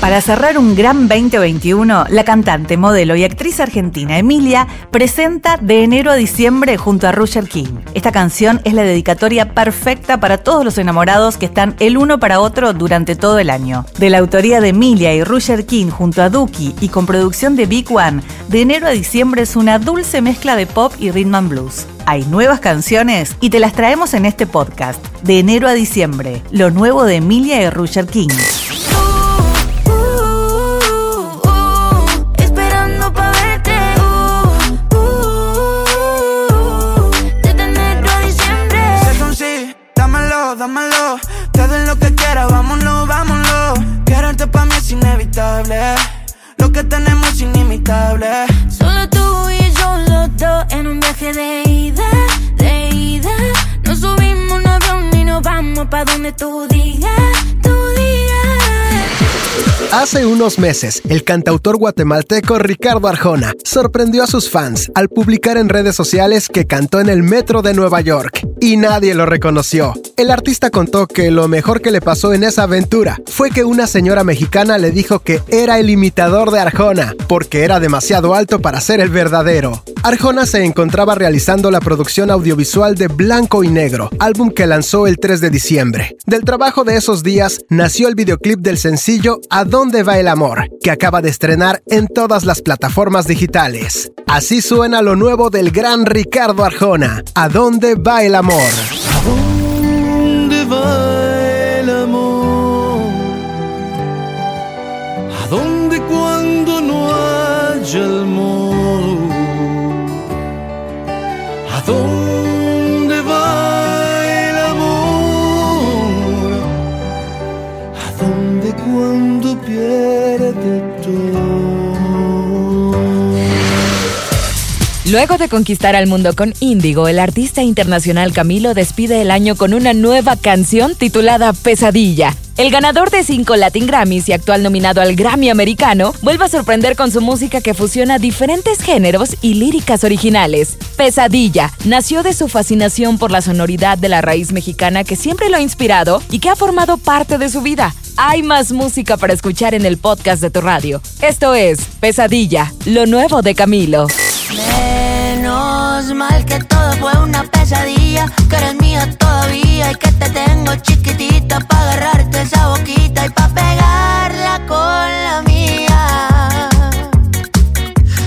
Para cerrar un gran 2021, la cantante, modelo y actriz argentina Emilia presenta de enero a diciembre junto a Roger King. Esta canción es la dedicatoria perfecta para todos los enamorados que están el uno para otro durante todo el año. De la autoría de Emilia y Roger King junto a Duki y con producción de Big One, de enero a diciembre es una dulce mezcla de pop y rhythm and blues. Hay nuevas canciones y te las traemos en este podcast. De enero a diciembre, lo nuevo de Emilia y Roger King. Subimos vamos Hace unos meses, el cantautor guatemalteco Ricardo Arjona sorprendió a sus fans al publicar en redes sociales que cantó en el metro de Nueva York y nadie lo reconoció. El artista contó que lo mejor que le pasó en esa aventura fue que una señora mexicana le dijo que era el imitador de Arjona porque era demasiado alto para ser el verdadero. Arjona se encontraba realizando la producción audiovisual de Blanco y Negro, álbum que lanzó el 3 de diciembre. Del trabajo de esos días nació el videoclip del sencillo A dónde va el amor, que acaba de estrenar en todas las plataformas digitales. Así suena lo nuevo del gran Ricardo Arjona, ¿A dónde va el amor? ¿A dónde va ¿A dónde Luego de conquistar al mundo con Índigo, el artista internacional Camilo despide el año con una nueva canción titulada Pesadilla. El ganador de cinco Latin Grammys y actual nominado al Grammy americano vuelve a sorprender con su música que fusiona diferentes géneros y líricas originales. Pesadilla nació de su fascinación por la sonoridad de la raíz mexicana que siempre lo ha inspirado y que ha formado parte de su vida. Hay más música para escuchar en el podcast de tu radio. Esto es Pesadilla, lo nuevo de Camilo. Menos mal que todo fue una pesadilla, que eres mía todavía y que te tengo chiquitita para agarrarte esa boquita y pa' pegarla con la mía.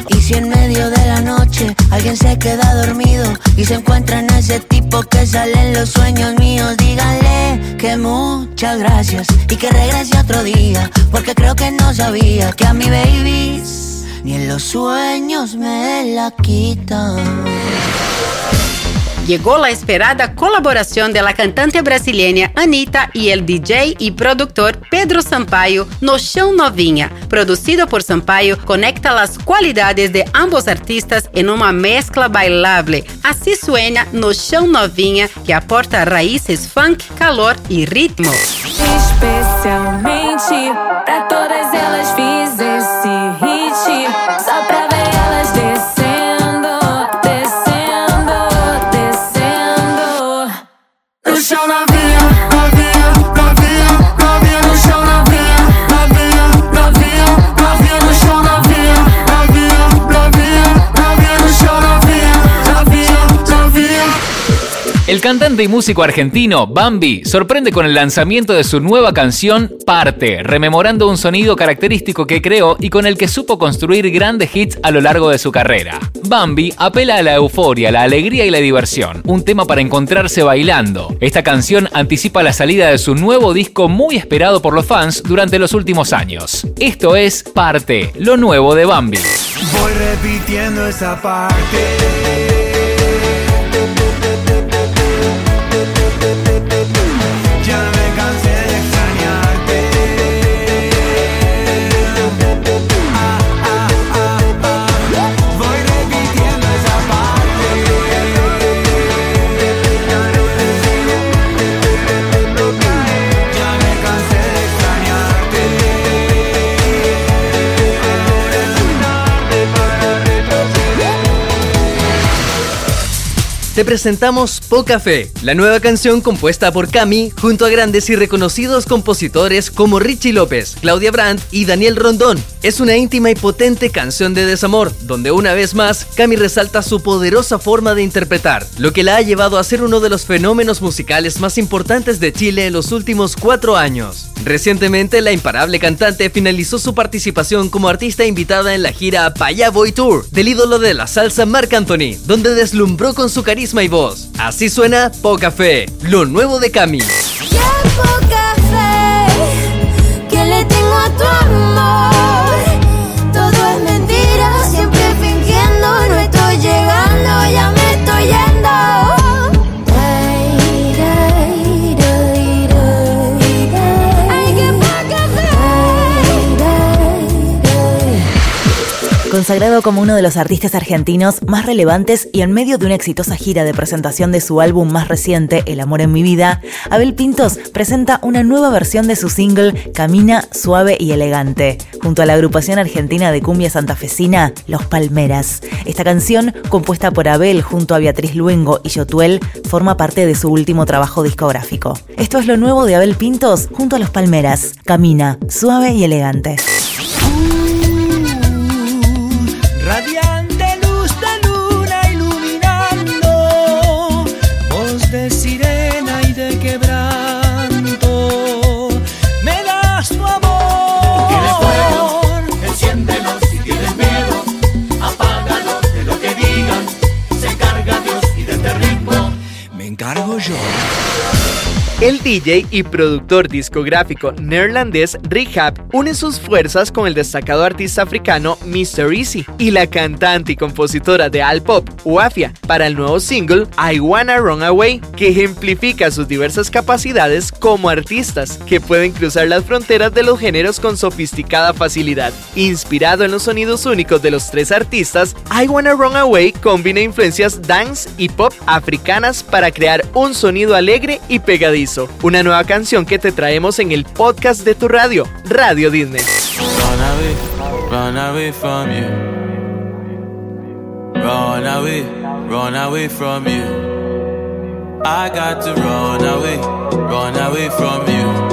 Y si en medio de la noche alguien se queda dormido y se encuentra en ese tipo que sale en los sueños míos, díganle que muchas gracias y que regrese otro día, porque creo que no sabía que a mi baby ni en los sueños me la quitan. Llegó la esperada colaboración de la cantante brasileña Anitta y el DJ y productor Pedro Sampaio no Chão Novinha. Producido por Sampaio, conecta las cualidades de ambos artistas en una mezcla bailable. Así suena No Chão Novinha, que aporta raíces funk, calor y ritmo. Especialmente No chão El cantante y músico argentino Bambi sorprende con el lanzamiento de su nueva canción Parte, rememorando un sonido característico que creó y con el que supo construir grandes hits a lo largo de su carrera. Bambi apela a la euforia, la alegría y la diversión, un tema para encontrarse bailando. Esta canción anticipa la salida de su nuevo disco muy esperado por los fans durante los últimos años. Esto es Parte, lo nuevo de Bambi. Voy repitiendo esa parte. Te presentamos Poca Fe, la nueva canción compuesta por Cami junto a grandes y reconocidos compositores como Richie López, Claudia Brandt y Daniel Rondón. Es una íntima y potente canción de desamor, donde una vez más Cami resalta su poderosa forma de interpretar, lo que la ha llevado a ser uno de los fenómenos musicales más importantes de Chile en los últimos cuatro años. Recientemente, la imparable cantante finalizó su participación como artista invitada en la gira Paya Boy Tour del ídolo de la salsa Marc Anthony, donde deslumbró con su carisma y voz. Así suena Poca Fe, lo nuevo de Cami. Consagrado como uno de los artistas argentinos más relevantes y en medio de una exitosa gira de presentación de su álbum más reciente, El amor en mi vida, Abel Pintos presenta una nueva versión de su single Camina suave y elegante, junto a la agrupación argentina de cumbia santafesina Los Palmeras. Esta canción, compuesta por Abel junto a Beatriz Luengo y Yotuel, forma parte de su último trabajo discográfico. Esto es lo nuevo de Abel Pintos junto a Los Palmeras. Camina suave y elegante. Sure. El DJ y productor discográfico neerlandés Hap une sus fuerzas con el destacado artista africano Mr. Easy y la cantante y compositora de Al Pop, Wafia, para el nuevo single I Wanna Run Away, que ejemplifica sus diversas capacidades como artistas que pueden cruzar las fronteras de los géneros con sofisticada facilidad. Inspirado en los sonidos únicos de los tres artistas, I Wanna Run Away combina influencias dance y pop africanas para crear un sonido alegre y pegadizo. Una nueva canción que te traemos en el podcast de tu radio, Radio Disney. Run away, run away from you. Run away, run away from you. I got to run away, run away from you.